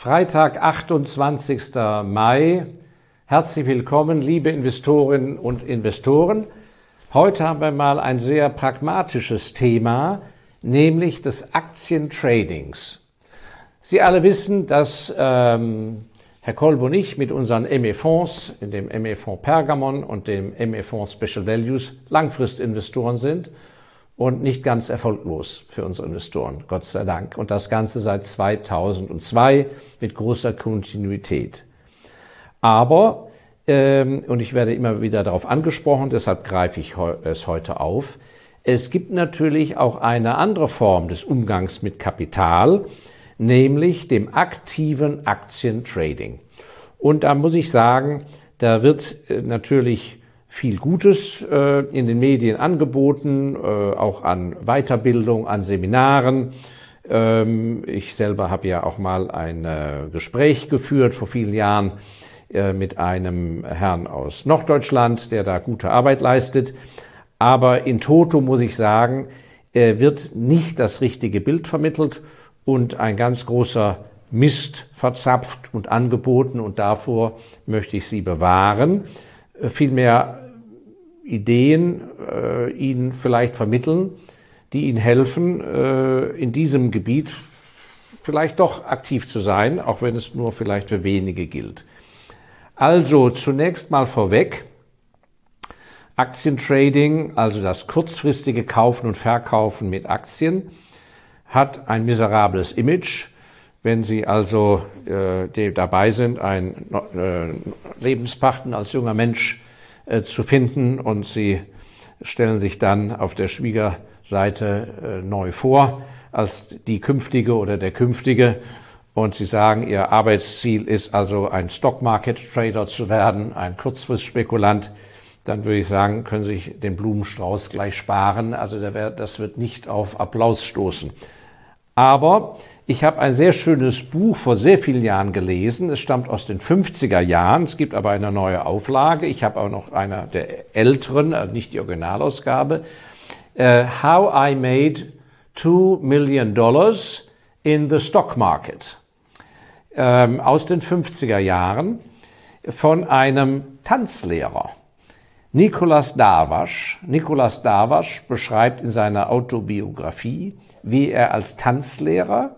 Freitag, 28. Mai. Herzlich willkommen, liebe Investorinnen und Investoren. Heute haben wir mal ein sehr pragmatisches Thema, nämlich des Aktientradings. Sie alle wissen, dass ähm, Herr Kolb und ich mit unseren ME-Fonds, in dem ME-Fonds Pergamon und dem ME-Fonds Special Values, Langfristinvestoren sind und nicht ganz erfolglos für unsere Investoren, Gott sei Dank. Und das Ganze seit 2002 mit großer Kontinuität. Aber, ähm, und ich werde immer wieder darauf angesprochen, deshalb greife ich es heute auf, es gibt natürlich auch eine andere Form des Umgangs mit Kapital, nämlich dem aktiven Aktientrading. Und da muss ich sagen, da wird äh, natürlich viel Gutes äh, in den Medien angeboten, äh, auch an Weiterbildung, an Seminaren. Ähm, ich selber habe ja auch mal ein äh, Gespräch geführt vor vielen Jahren äh, mit einem Herrn aus Norddeutschland, der da gute Arbeit leistet. Aber in Toto muss ich sagen, wird nicht das richtige Bild vermittelt und ein ganz großer Mist verzapft und angeboten und davor möchte ich Sie bewahren. Äh, vielmehr Ideen äh, Ihnen vielleicht vermitteln, die Ihnen helfen, äh, in diesem Gebiet vielleicht doch aktiv zu sein, auch wenn es nur vielleicht für wenige gilt. Also zunächst mal vorweg, Aktientrading, also das kurzfristige Kaufen und Verkaufen mit Aktien, hat ein miserables Image. Wenn Sie also äh, dabei sind, ein äh, Lebenspachten als junger Mensch zu finden und Sie stellen sich dann auf der Schwiegerseite äh, neu vor als die künftige oder der künftige und Sie sagen, Ihr Arbeitsziel ist also ein Stock Market Trader zu werden, ein Kurzfristspekulant, dann würde ich sagen, können Sie sich den Blumenstrauß gleich sparen. Also das wird nicht auf Applaus stoßen. Aber ich habe ein sehr schönes Buch vor sehr vielen Jahren gelesen. Es stammt aus den 50er Jahren. Es gibt aber eine neue Auflage. Ich habe auch noch eine der älteren, also nicht die Originalausgabe. Uh, How I Made Two Million Dollars in the Stock Market. Ähm, aus den 50er Jahren von einem Tanzlehrer. Nicolas Darwasch. Nicolas Darwasch beschreibt in seiner Autobiografie, wie er als Tanzlehrer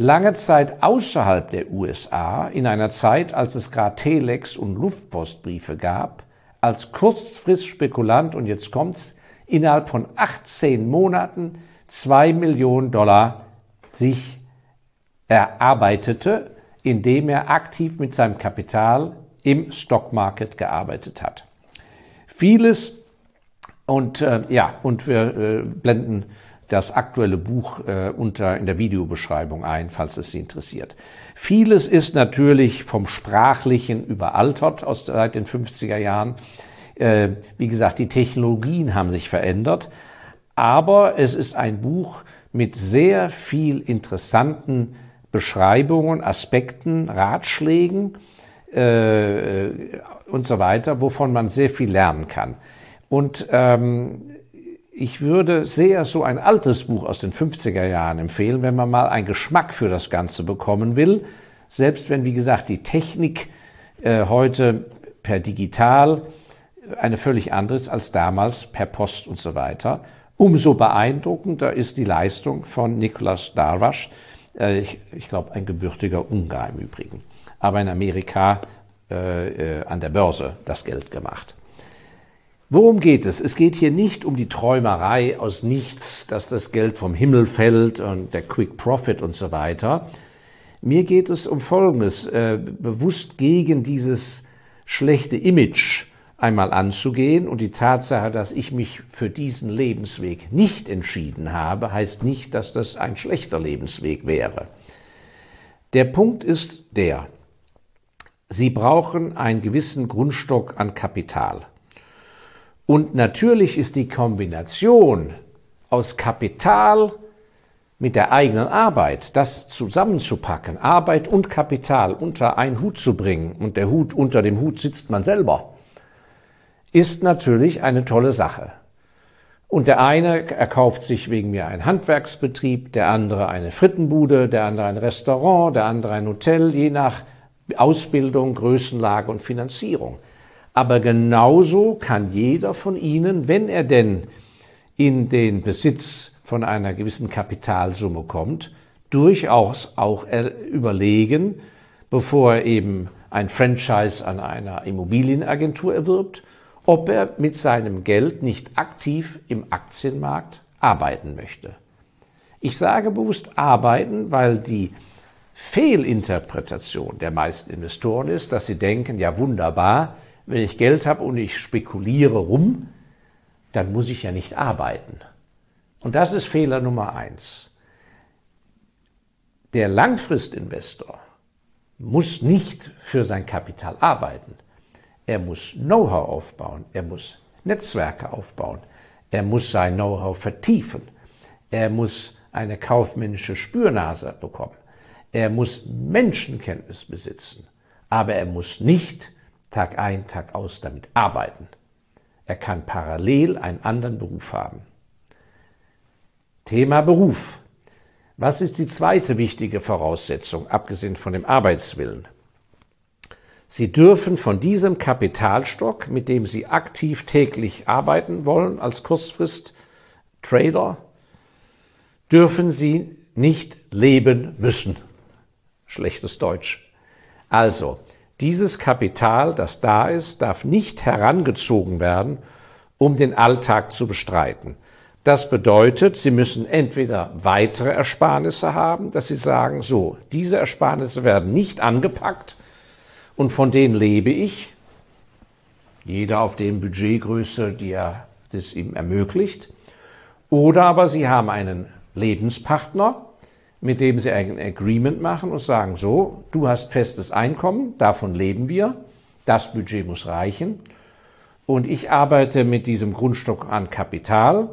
lange Zeit außerhalb der USA, in einer Zeit, als es gerade Telex und Luftpostbriefe gab, als Kurzfristspekulant und jetzt kommt's, innerhalb von 18 Monaten zwei Millionen Dollar sich erarbeitete, indem er aktiv mit seinem Kapital im Stockmarket gearbeitet hat. Vieles und äh, ja, und wir äh, blenden das aktuelle Buch äh, unter in der Videobeschreibung ein, falls es Sie interessiert. Vieles ist natürlich vom Sprachlichen überaltert aus seit den 50er Jahren. Äh, wie gesagt, die Technologien haben sich verändert, aber es ist ein Buch mit sehr viel interessanten Beschreibungen, Aspekten, Ratschlägen äh, und so weiter, wovon man sehr viel lernen kann. Und ähm, ich würde sehr so ein altes Buch aus den 50er Jahren empfehlen, wenn man mal einen Geschmack für das Ganze bekommen will. Selbst wenn, wie gesagt, die Technik äh, heute per digital eine völlig andere ist als damals per Post und so weiter. Umso beeindruckender ist die Leistung von Niklas Darwasch. Äh, ich, ich glaube, ein gebürtiger Ungar im Übrigen. Aber in Amerika äh, äh an der Börse das Geld gemacht. Worum geht es? Es geht hier nicht um die Träumerei aus nichts, dass das Geld vom Himmel fällt und der Quick Profit und so weiter. Mir geht es um Folgendes, äh, bewusst gegen dieses schlechte Image einmal anzugehen und die Tatsache, dass ich mich für diesen Lebensweg nicht entschieden habe, heißt nicht, dass das ein schlechter Lebensweg wäre. Der Punkt ist der, Sie brauchen einen gewissen Grundstock an Kapital. Und natürlich ist die Kombination aus Kapital mit der eigenen Arbeit, das zusammenzupacken, Arbeit und Kapital unter einen Hut zu bringen, und der Hut unter dem Hut sitzt man selber, ist natürlich eine tolle Sache. Und der eine erkauft sich wegen mir einen Handwerksbetrieb, der andere eine Frittenbude, der andere ein Restaurant, der andere ein Hotel, je nach Ausbildung, Größenlage und Finanzierung. Aber genauso kann jeder von Ihnen, wenn er denn in den Besitz von einer gewissen Kapitalsumme kommt, durchaus auch überlegen, bevor er eben ein Franchise an einer Immobilienagentur erwirbt, ob er mit seinem Geld nicht aktiv im Aktienmarkt arbeiten möchte. Ich sage bewusst arbeiten, weil die Fehlinterpretation der meisten Investoren ist, dass sie denken, ja wunderbar, wenn ich Geld habe und ich spekuliere rum, dann muss ich ja nicht arbeiten. Und das ist Fehler Nummer eins. Der Langfristinvestor muss nicht für sein Kapital arbeiten. Er muss Know-how aufbauen, er muss Netzwerke aufbauen, er muss sein Know-how vertiefen, er muss eine kaufmännische Spürnase bekommen, er muss Menschenkenntnis besitzen, aber er muss nicht Tag ein, Tag aus damit arbeiten. Er kann parallel einen anderen Beruf haben. Thema Beruf. Was ist die zweite wichtige Voraussetzung, abgesehen von dem Arbeitswillen? Sie dürfen von diesem Kapitalstock, mit dem Sie aktiv täglich arbeiten wollen als Kurzfrist-Trader, dürfen Sie nicht leben müssen. Schlechtes Deutsch. Also, dieses Kapital, das da ist, darf nicht herangezogen werden, um den Alltag zu bestreiten. Das bedeutet, Sie müssen entweder weitere Ersparnisse haben, dass Sie sagen, so, diese Ersparnisse werden nicht angepackt und von denen lebe ich. Jeder auf dem Budgetgröße, die er das ihm ermöglicht. Oder aber Sie haben einen Lebenspartner, mit dem Sie ein Agreement machen und sagen, so, du hast festes Einkommen, davon leben wir, das Budget muss reichen und ich arbeite mit diesem Grundstock an Kapital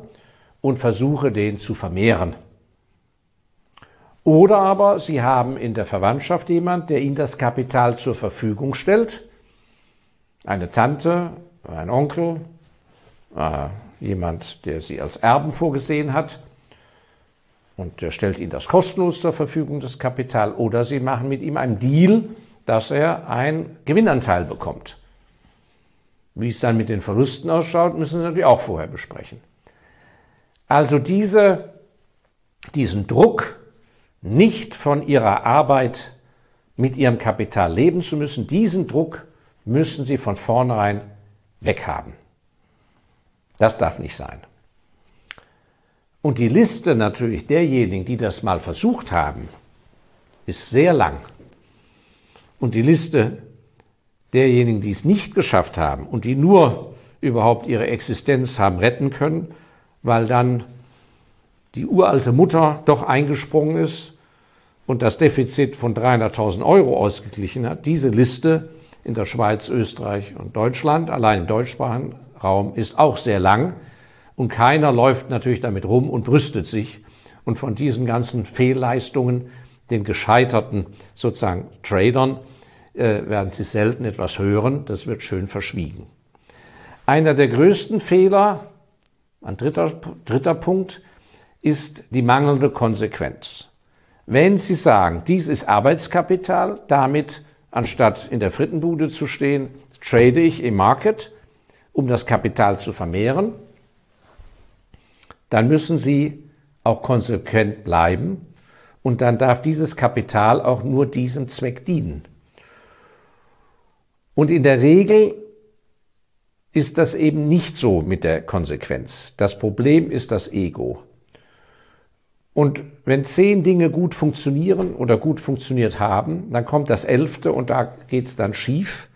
und versuche den zu vermehren. Oder aber Sie haben in der Verwandtschaft jemand, der Ihnen das Kapital zur Verfügung stellt. Eine Tante, ein Onkel, äh, jemand, der Sie als Erben vorgesehen hat. Und der stellt Ihnen das kostenlos zur Verfügung, das Kapital. Oder Sie machen mit ihm einen Deal, dass er einen Gewinnanteil bekommt. Wie es dann mit den Verlusten ausschaut, müssen Sie natürlich auch vorher besprechen. Also diese, diesen Druck, nicht von ihrer Arbeit mit ihrem Kapital leben zu müssen, diesen Druck müssen sie von vornherein weghaben. Das darf nicht sein. Und die Liste natürlich derjenigen, die das mal versucht haben, ist sehr lang. Und die Liste derjenigen, die es nicht geschafft haben und die nur überhaupt ihre Existenz haben retten können, weil dann die uralte Mutter doch eingesprungen ist und das Defizit von 300.000 Euro ausgeglichen hat. Diese Liste in der Schweiz, Österreich und Deutschland, allein im deutschsprachigen Raum, ist auch sehr lang. Und keiner läuft natürlich damit rum und brüstet sich. Und von diesen ganzen Fehlleistungen, den gescheiterten sozusagen Tradern, äh, werden Sie selten etwas hören. Das wird schön verschwiegen. Einer der größten Fehler ein dritter, dritter Punkt ist die mangelnde Konsequenz. Wenn Sie sagen, dies ist Arbeitskapital, damit anstatt in der Frittenbude zu stehen, trade ich im Market, um das Kapital zu vermehren, dann müssen Sie auch konsequent bleiben und dann darf dieses Kapital auch nur diesem Zweck dienen. Und in der Regel ist das eben nicht so mit der Konsequenz. Das Problem ist das Ego. Und wenn zehn Dinge gut funktionieren oder gut funktioniert haben, dann kommt das elfte und da geht es dann schief.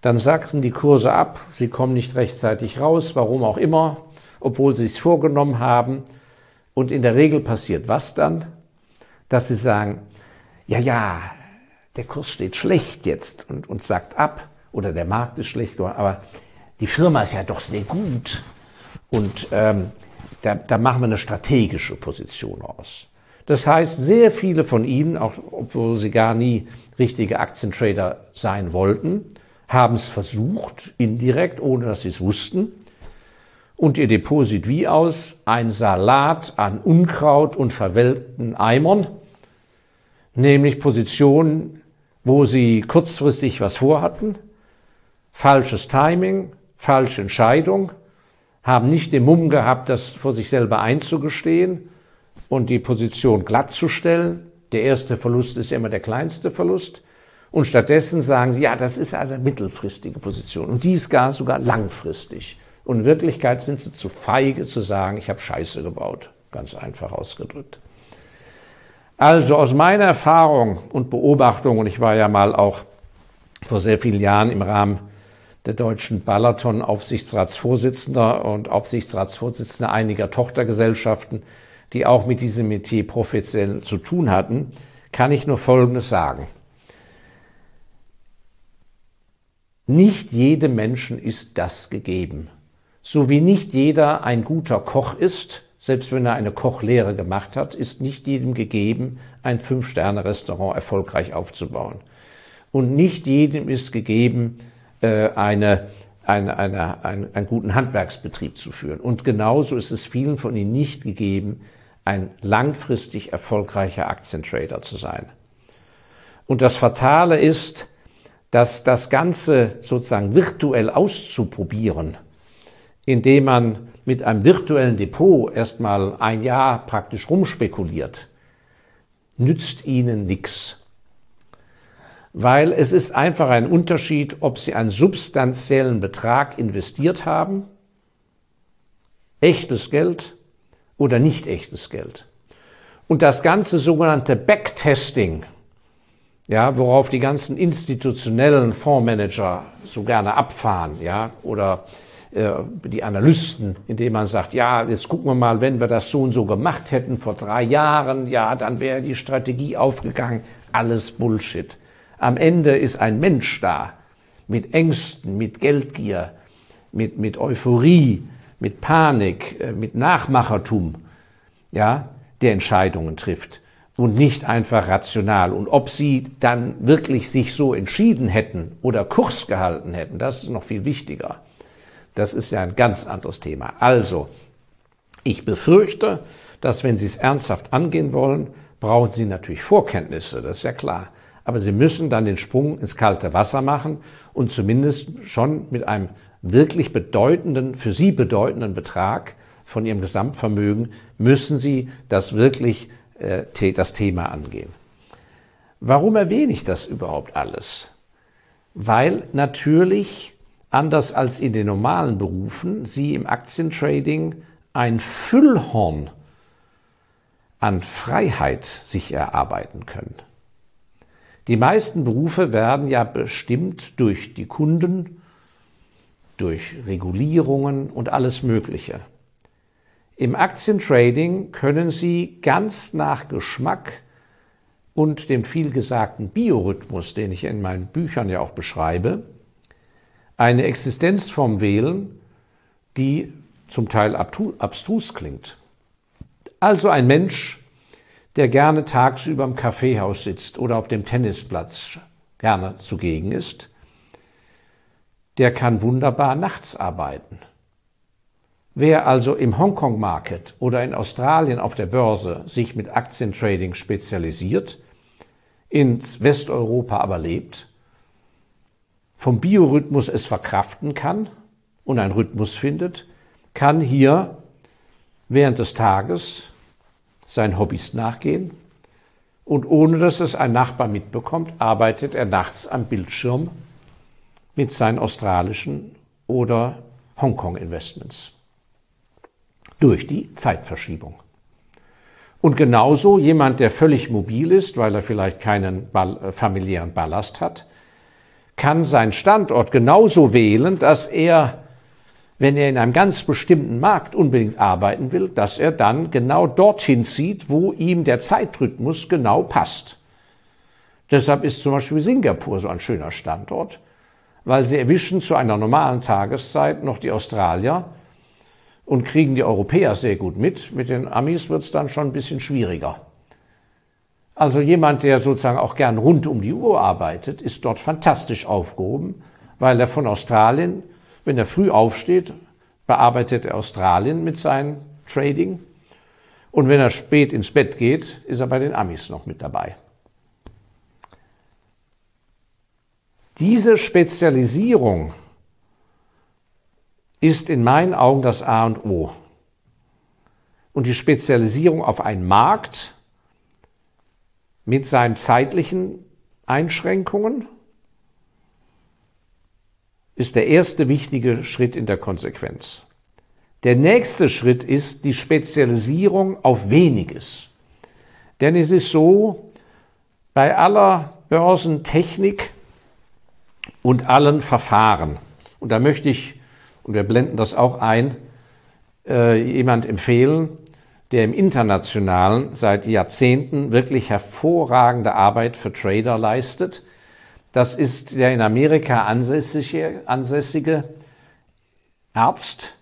Dann sagten die Kurse ab, sie kommen nicht rechtzeitig raus, warum auch immer, obwohl sie es vorgenommen haben. Und in der Regel passiert was dann? Dass sie sagen, ja, ja, der Kurs steht schlecht jetzt und, und sagt ab oder der Markt ist schlecht geworden, aber die Firma ist ja doch sehr gut und ähm, da, da machen wir eine strategische Position aus. Das heißt, sehr viele von Ihnen, auch obwohl sie gar nie richtige Aktientrader sein wollten, haben es versucht, indirekt, ohne dass sie es wussten. Und ihr Depot sieht wie aus? Ein Salat an Unkraut und verwelkten Eimern, nämlich Positionen, wo sie kurzfristig was vorhatten, falsches Timing, falsche Entscheidung, haben nicht den Mumm gehabt, das vor sich selber einzugestehen und die Position glattzustellen. Der erste Verlust ist immer der kleinste Verlust. Und stattdessen sagen sie, ja, das ist eine mittelfristige Position und die ist gar sogar langfristig. Und in Wirklichkeit sind sie zu feige zu sagen, ich habe Scheiße gebaut. Ganz einfach ausgedrückt. Also aus meiner Erfahrung und Beobachtung, und ich war ja mal auch vor sehr vielen Jahren im Rahmen der deutschen Balaton Aufsichtsratsvorsitzender und Aufsichtsratsvorsitzender einiger Tochtergesellschaften, die auch mit diesem Metier professionell zu tun hatten, kann ich nur Folgendes sagen. Nicht jedem Menschen ist das gegeben. So wie nicht jeder ein guter Koch ist, selbst wenn er eine Kochlehre gemacht hat, ist nicht jedem gegeben, ein Fünf-Sterne-Restaurant erfolgreich aufzubauen. Und nicht jedem ist gegeben, äh, eine, eine, eine, einen, guten Handwerksbetrieb zu führen. Und genauso ist es vielen von ihnen nicht gegeben, ein langfristig erfolgreicher Aktientrader zu sein. Und das Fatale ist, dass das Ganze sozusagen virtuell auszuprobieren, indem man mit einem virtuellen Depot erstmal ein Jahr praktisch rumspekuliert, nützt ihnen nichts. Weil es ist einfach ein Unterschied, ob sie einen substanziellen Betrag investiert haben, echtes Geld oder nicht echtes Geld. Und das ganze sogenannte Backtesting, ja, worauf die ganzen institutionellen Fondsmanager so gerne abfahren, ja, oder die Analysten, indem man sagt, ja, jetzt gucken wir mal, wenn wir das so und so gemacht hätten vor drei Jahren, ja, dann wäre die Strategie aufgegangen. Alles Bullshit. Am Ende ist ein Mensch da, mit Ängsten, mit Geldgier, mit, mit Euphorie, mit Panik, äh, mit Nachmachertum, ja, der Entscheidungen trifft und nicht einfach rational. Und ob sie dann wirklich sich so entschieden hätten oder Kurs gehalten hätten, das ist noch viel wichtiger. Das ist ja ein ganz anderes Thema. Also, ich befürchte, dass wenn Sie es ernsthaft angehen wollen, brauchen Sie natürlich Vorkenntnisse, das ist ja klar. Aber Sie müssen dann den Sprung ins kalte Wasser machen und zumindest schon mit einem wirklich bedeutenden, für Sie bedeutenden Betrag von Ihrem Gesamtvermögen müssen Sie das wirklich äh, das Thema angehen. Warum erwähne ich das überhaupt alles? Weil natürlich, anders als in den normalen Berufen, Sie im Aktientrading ein Füllhorn an Freiheit sich erarbeiten können. Die meisten Berufe werden ja bestimmt durch die Kunden, durch Regulierungen und alles Mögliche. Im Aktientrading können Sie ganz nach Geschmack und dem vielgesagten Biorhythmus, den ich in meinen Büchern ja auch beschreibe, eine Existenzform wählen, die zum Teil abstrus klingt. Also ein Mensch, der gerne tagsüber im Kaffeehaus sitzt oder auf dem Tennisplatz gerne zugegen ist, der kann wunderbar nachts arbeiten. Wer also im Hongkong-Market oder in Australien auf der Börse sich mit Aktientrading spezialisiert, in Westeuropa aber lebt, vom Biorhythmus es verkraften kann und einen Rhythmus findet, kann hier während des Tages seinen Hobbys nachgehen und ohne dass es ein Nachbar mitbekommt, arbeitet er nachts am Bildschirm mit seinen australischen oder Hongkong-Investments durch die Zeitverschiebung. Und genauso jemand, der völlig mobil ist, weil er vielleicht keinen äh, familiären Ballast hat, kann seinen Standort genauso wählen, dass er, wenn er in einem ganz bestimmten Markt unbedingt arbeiten will, dass er dann genau dorthin zieht, wo ihm der Zeitrhythmus genau passt. Deshalb ist zum Beispiel Singapur so ein schöner Standort, weil sie erwischen zu einer normalen Tageszeit noch die Australier, und kriegen die Europäer sehr gut mit. Mit den Amis wird es dann schon ein bisschen schwieriger. Also jemand, der sozusagen auch gern rund um die Uhr arbeitet, ist dort fantastisch aufgehoben, weil er von Australien, wenn er früh aufsteht, bearbeitet er Australien mit seinem Trading. Und wenn er spät ins Bett geht, ist er bei den Amis noch mit dabei. Diese Spezialisierung ist in meinen Augen das A und O. Und die Spezialisierung auf einen Markt mit seinen zeitlichen Einschränkungen ist der erste wichtige Schritt in der Konsequenz. Der nächste Schritt ist die Spezialisierung auf weniges. Denn es ist so, bei aller Börsentechnik und allen Verfahren, und da möchte ich, und wir blenden das auch ein, äh, jemand empfehlen, der im Internationalen seit Jahrzehnten wirklich hervorragende Arbeit für Trader leistet. Das ist der in Amerika ansässige, ansässige Arzt,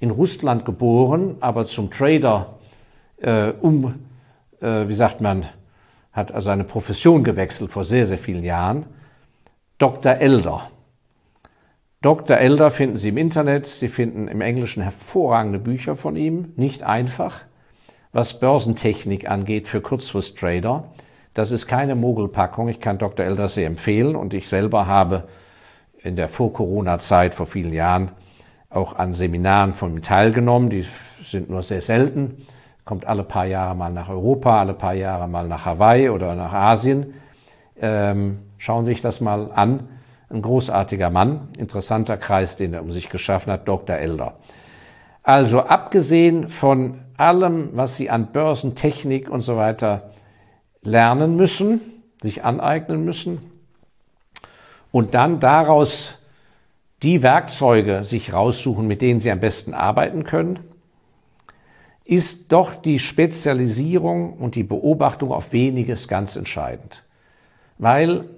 in Russland geboren, aber zum Trader äh, um, äh, wie sagt man, hat also eine Profession gewechselt vor sehr, sehr vielen Jahren. Dr. Elder. Dr. Elder finden Sie im Internet, Sie finden im Englischen hervorragende Bücher von ihm, nicht einfach was Börsentechnik angeht für Kurzfrist-Trader. Das ist keine Mogelpackung. Ich kann Dr. Elder sehr empfehlen und ich selber habe in der Vor-Corona-Zeit vor vielen Jahren auch an Seminaren von ihm teilgenommen. Die sind nur sehr selten. Kommt alle paar Jahre mal nach Europa, alle paar Jahre mal nach Hawaii oder nach Asien. Ähm, schauen Sie sich das mal an. Ein großartiger Mann, interessanter Kreis, den er um sich geschaffen hat, Dr. Elder. Also abgesehen von allem, was Sie an Börsentechnik und so weiter lernen müssen, sich aneignen müssen und dann daraus die Werkzeuge sich raussuchen, mit denen Sie am besten arbeiten können, ist doch die Spezialisierung und die Beobachtung auf weniges ganz entscheidend. Weil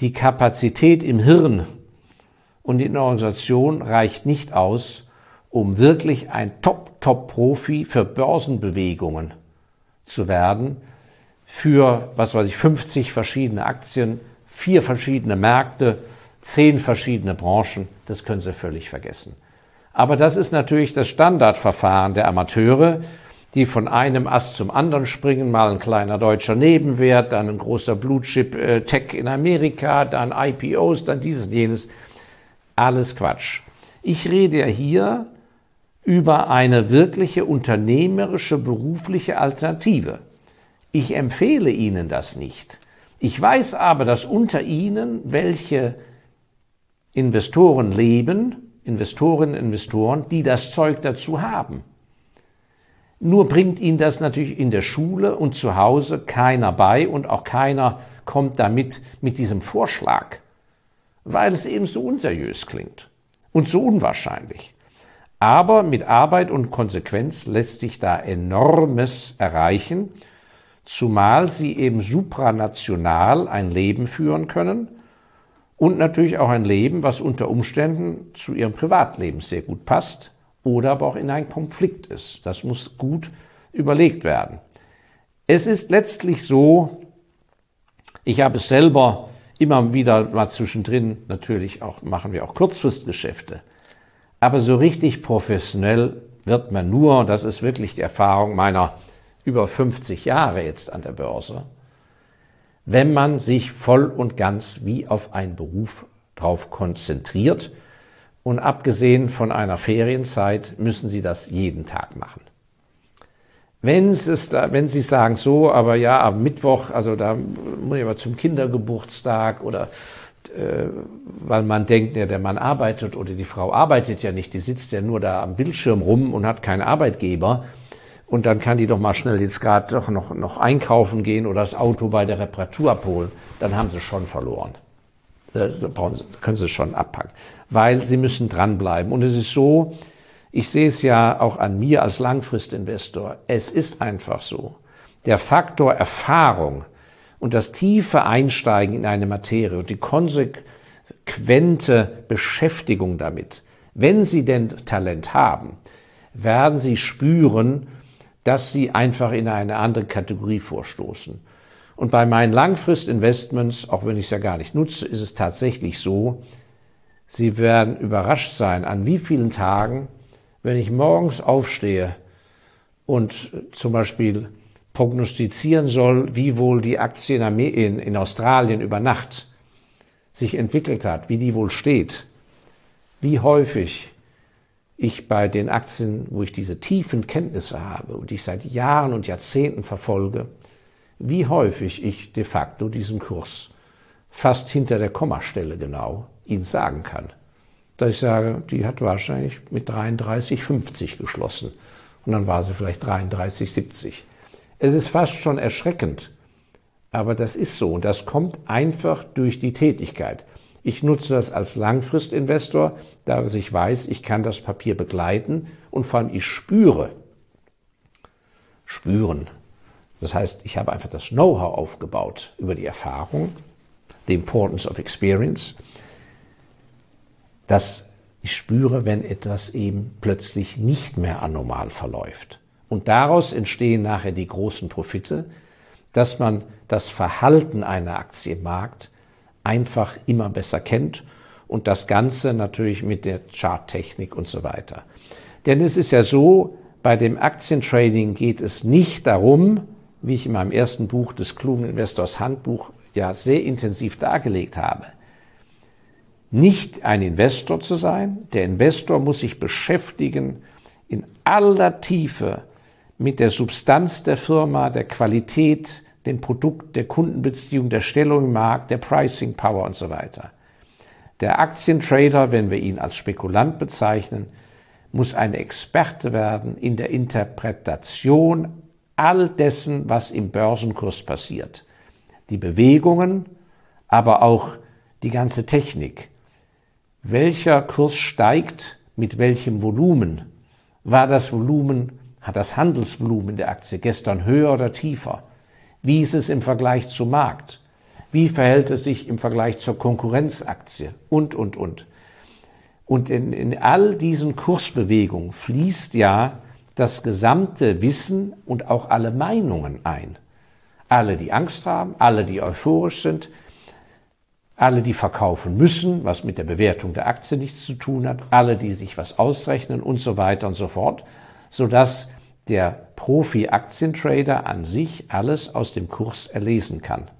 die Kapazität im Hirn und in der Organisation reicht nicht aus, um wirklich ein Top-Top-Profi für Börsenbewegungen zu werden, für, was weiß ich, 50 verschiedene Aktien, vier verschiedene Märkte, zehn verschiedene Branchen, das können Sie völlig vergessen. Aber das ist natürlich das Standardverfahren der Amateure, die von einem Ast zum anderen springen, mal ein kleiner deutscher Nebenwert, dann ein großer Blue Chip äh, in Amerika, dann IPOs, dann dieses, jenes. Alles Quatsch. Ich rede ja hier über eine wirkliche unternehmerische berufliche Alternative. Ich empfehle Ihnen das nicht. Ich weiß aber, dass unter Ihnen welche Investoren leben, Investorinnen, Investoren, die das Zeug dazu haben. Nur bringt Ihnen das natürlich in der Schule und zu Hause keiner bei und auch keiner kommt damit mit diesem Vorschlag, weil es eben so unseriös klingt und so unwahrscheinlich. Aber mit Arbeit und Konsequenz lässt sich da enormes erreichen, zumal sie eben supranational ein Leben führen können und natürlich auch ein Leben, was unter Umständen zu ihrem Privatleben sehr gut passt oder aber auch in einem Konflikt ist. Das muss gut überlegt werden. Es ist letztlich so, ich habe es selber immer wieder mal zwischendrin, natürlich auch, machen wir auch Kurzfristgeschäfte. Aber so richtig professionell wird man nur, und das ist wirklich die Erfahrung meiner über 50 Jahre jetzt an der Börse, wenn man sich voll und ganz wie auf einen Beruf drauf konzentriert. Und abgesehen von einer Ferienzeit müssen Sie das jeden Tag machen. Wenn, es da, wenn Sie sagen so, aber ja, am Mittwoch, also da muss ich aber zum Kindergeburtstag oder weil man denkt, ja, der Mann arbeitet oder die Frau arbeitet ja nicht, die sitzt ja nur da am Bildschirm rum und hat keinen Arbeitgeber. Und dann kann die doch mal schnell jetzt gerade doch noch, noch einkaufen gehen oder das Auto bei der Reparatur abholen. Dann haben sie schon verloren. Äh, da brauchen sie, können sie schon abpacken. Weil sie müssen dranbleiben. Und es ist so, ich sehe es ja auch an mir als Langfristinvestor. Es ist einfach so. Der Faktor Erfahrung, und das tiefe Einsteigen in eine Materie und die konsequente Beschäftigung damit, wenn Sie denn Talent haben, werden Sie spüren, dass Sie einfach in eine andere Kategorie vorstoßen. Und bei meinen Langfristinvestments, auch wenn ich es ja gar nicht nutze, ist es tatsächlich so, Sie werden überrascht sein, an wie vielen Tagen wenn ich morgens aufstehe und zum Beispiel prognostizieren soll, wie wohl die Aktie in, in, Australien über Nacht sich entwickelt hat, wie die wohl steht, wie häufig ich bei den Aktien, wo ich diese tiefen Kenntnisse habe und die ich seit Jahren und Jahrzehnten verfolge, wie häufig ich de facto diesen Kurs fast hinter der Kommastelle genau Ihnen sagen kann. Dass ich sage, die hat wahrscheinlich mit 33,50 geschlossen und dann war sie vielleicht 33,70. Es ist fast schon erschreckend, aber das ist so und das kommt einfach durch die Tätigkeit. Ich nutze das als Langfristinvestor, da ich weiß, ich kann das Papier begleiten und vor allem ich spüre, spüren. Das heißt, ich habe einfach das Know-how aufgebaut über die Erfahrung, the importance of experience, dass ich spüre, wenn etwas eben plötzlich nicht mehr anormal verläuft. Und daraus entstehen nachher die großen Profite, dass man das Verhalten einer Aktie im Markt einfach immer besser kennt und das Ganze natürlich mit der Charttechnik und so weiter. Denn es ist ja so, bei dem Aktientrading geht es nicht darum, wie ich in meinem ersten Buch des klugen Investors Handbuch ja sehr intensiv dargelegt habe, nicht ein Investor zu sein. Der Investor muss sich beschäftigen in aller Tiefe mit der Substanz der Firma, der Qualität, dem Produkt, der Kundenbeziehung, der Stellung im Markt, der Pricing Power und so weiter. Der Aktientrader, wenn wir ihn als Spekulant bezeichnen, muss ein Experte werden in der Interpretation all dessen, was im Börsenkurs passiert. Die Bewegungen, aber auch die ganze Technik. Welcher Kurs steigt mit welchem Volumen? War das Volumen hat das Handelsvolumen der Aktie gestern höher oder tiefer? Wie ist es im Vergleich zum Markt? Wie verhält es sich im Vergleich zur Konkurrenzaktie? Und, und, und. Und in, in all diesen Kursbewegungen fließt ja das gesamte Wissen und auch alle Meinungen ein. Alle, die Angst haben, alle, die euphorisch sind, alle, die verkaufen müssen, was mit der Bewertung der Aktie nichts zu tun hat, alle, die sich was ausrechnen und so weiter und so fort, sodass der Profi-Aktientrader an sich alles aus dem Kurs erlesen kann.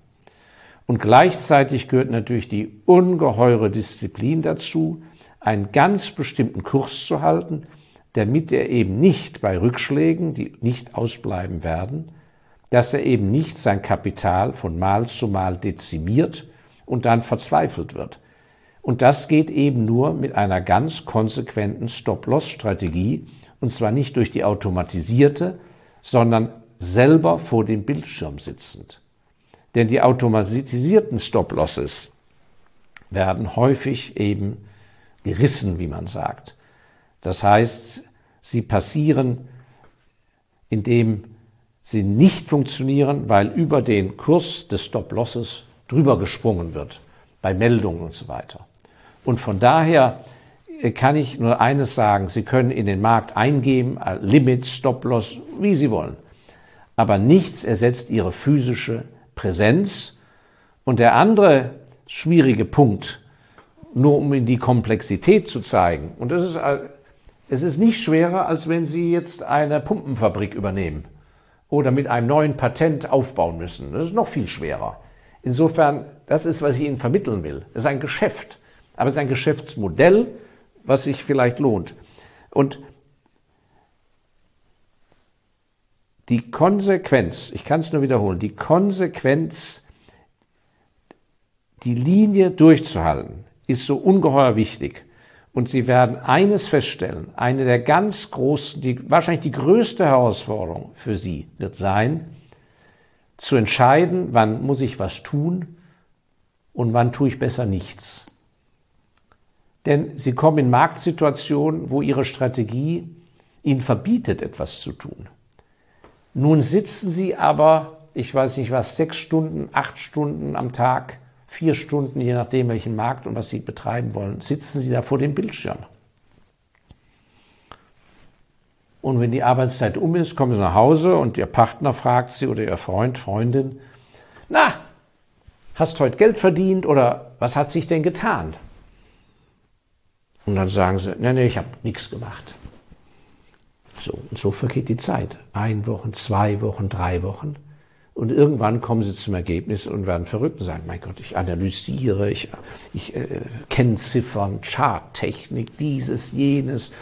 Und gleichzeitig gehört natürlich die ungeheure Disziplin dazu, einen ganz bestimmten Kurs zu halten, damit er eben nicht bei Rückschlägen, die nicht ausbleiben werden, dass er eben nicht sein Kapital von Mal zu Mal dezimiert und dann verzweifelt wird. Und das geht eben nur mit einer ganz konsequenten Stop-Loss-Strategie, und zwar nicht durch die automatisierte, sondern selber vor dem Bildschirm sitzend. Denn die automatisierten Stop-Losses werden häufig eben gerissen, wie man sagt. Das heißt, sie passieren, indem sie nicht funktionieren, weil über den Kurs des Stop-Losses drüber gesprungen wird, bei Meldungen und so weiter. Und von daher kann ich nur eines sagen. Sie können in den Markt eingeben, äh, Limits, Stop-Loss, wie Sie wollen. Aber nichts ersetzt Ihre physische Präsenz. Und der andere schwierige Punkt, nur um Ihnen die Komplexität zu zeigen, und das ist, äh, es ist nicht schwerer, als wenn Sie jetzt eine Pumpenfabrik übernehmen oder mit einem neuen Patent aufbauen müssen. Das ist noch viel schwerer. Insofern, das ist, was ich Ihnen vermitteln will. Es ist ein Geschäft, aber es ist ein Geschäftsmodell, was sich vielleicht lohnt. Und die Konsequenz, ich kann es nur wiederholen, die Konsequenz, die Linie durchzuhalten, ist so ungeheuer wichtig. Und Sie werden eines feststellen, eine der ganz großen, die, wahrscheinlich die größte Herausforderung für Sie wird sein, zu entscheiden, wann muss ich was tun und wann tue ich besser nichts denn sie kommen in Marktsituationen, wo ihre Strategie ihnen verbietet, etwas zu tun. Nun sitzen sie aber, ich weiß nicht was, sechs Stunden, acht Stunden am Tag, vier Stunden, je nachdem welchen Markt und was sie betreiben wollen, sitzen sie da vor dem Bildschirm. Und wenn die Arbeitszeit um ist, kommen sie nach Hause und ihr Partner fragt sie oder ihr Freund, Freundin, na, hast heute Geld verdient oder was hat sich denn getan? Und dann sagen sie, nee, nee, ich habe nichts gemacht. So, und so vergeht die Zeit. Ein Wochen, zwei Wochen, drei Wochen. Und irgendwann kommen sie zum Ergebnis und werden verrückt und sagen, mein Gott, ich analysiere, ich, ich äh, kennziffern, Charttechnik, dieses, jenes,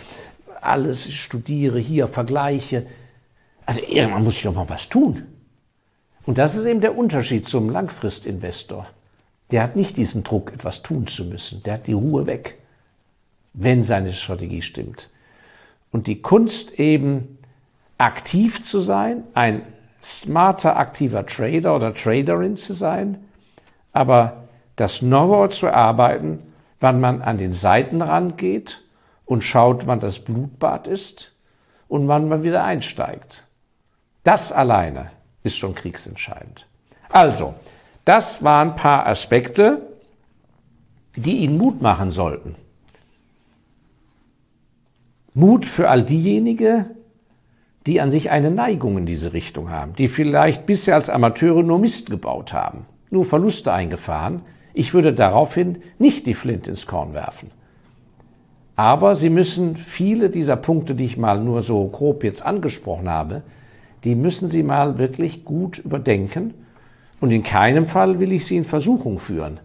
alles, ich studiere hier, vergleiche. Also irgendwann muss ich doch mal was tun. Und das ist eben der Unterschied zum Langfristinvestor. Der hat nicht diesen Druck, etwas tun zu müssen. Der hat die Ruhe weg, wenn seine Strategie stimmt. Und die Kunst eben aktiv zu sein, ein smarter, aktiver Trader oder Traderin zu sein, aber das Know-how zu erarbeiten, wann man an den Seitenrand geht und schaut, wann das Blutbad ist und wann man wieder einsteigt. Das alleine ist schon kriegsentscheidend. Also, das waren ein paar Aspekte, die Ihnen Mut machen sollten. Mut für all diejenigen, die an sich eine Neigung in diese Richtung haben, die vielleicht bisher als Amateure nur Mist gebaut haben, nur Verluste eingefahren. Ich würde daraufhin nicht die Flint ins Korn werfen. Aber Sie müssen viele dieser Punkte, die ich mal nur so grob jetzt angesprochen habe, die müssen Sie mal wirklich gut überdenken. Und in keinem Fall will ich Sie in Versuchung führen,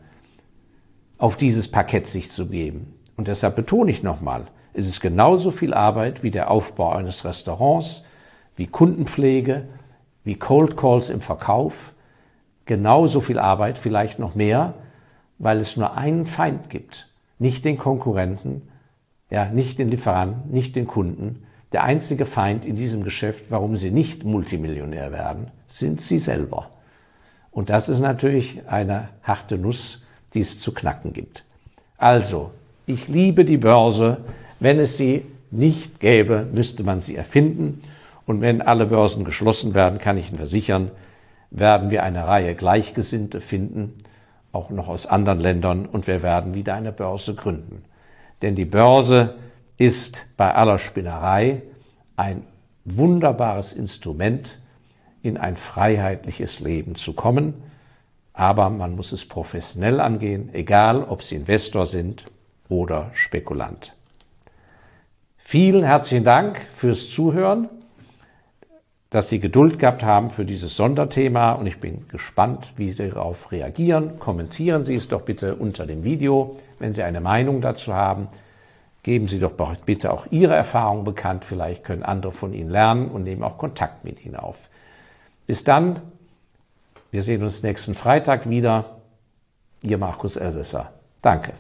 auf dieses Parkett sich zu geben. Und deshalb betone ich nochmal, es ist genauso viel Arbeit wie der Aufbau eines Restaurants, wie Kundenpflege, wie Cold Calls im Verkauf, genauso viel Arbeit, vielleicht noch mehr, weil es nur einen Feind gibt, nicht den Konkurrenten, ja, nicht den Lieferanten, nicht den Kunden. Der einzige Feind in diesem Geschäft, warum sie nicht Multimillionär werden, sind sie selber. Und das ist natürlich eine harte Nuss, die es zu knacken gibt. Also, ich liebe die Börse. Wenn es sie nicht gäbe, müsste man sie erfinden. Und wenn alle Börsen geschlossen werden, kann ich Ihnen versichern, werden wir eine Reihe Gleichgesinnte finden, auch noch aus anderen Ländern, und wir werden wieder eine Börse gründen. Denn die Börse ist bei aller Spinnerei ein wunderbares Instrument, in ein freiheitliches Leben zu kommen. Aber man muss es professionell angehen, egal ob Sie Investor sind oder Spekulant. Vielen herzlichen Dank fürs Zuhören dass Sie Geduld gehabt haben für dieses Sonderthema und ich bin gespannt, wie Sie darauf reagieren. Kommentieren Sie es doch bitte unter dem Video, wenn Sie eine Meinung dazu haben. Geben Sie doch bitte auch Ihre Erfahrungen bekannt. Vielleicht können andere von Ihnen lernen und nehmen auch Kontakt mit Ihnen auf. Bis dann. Wir sehen uns nächsten Freitag wieder. Ihr Markus Elsässer. Danke.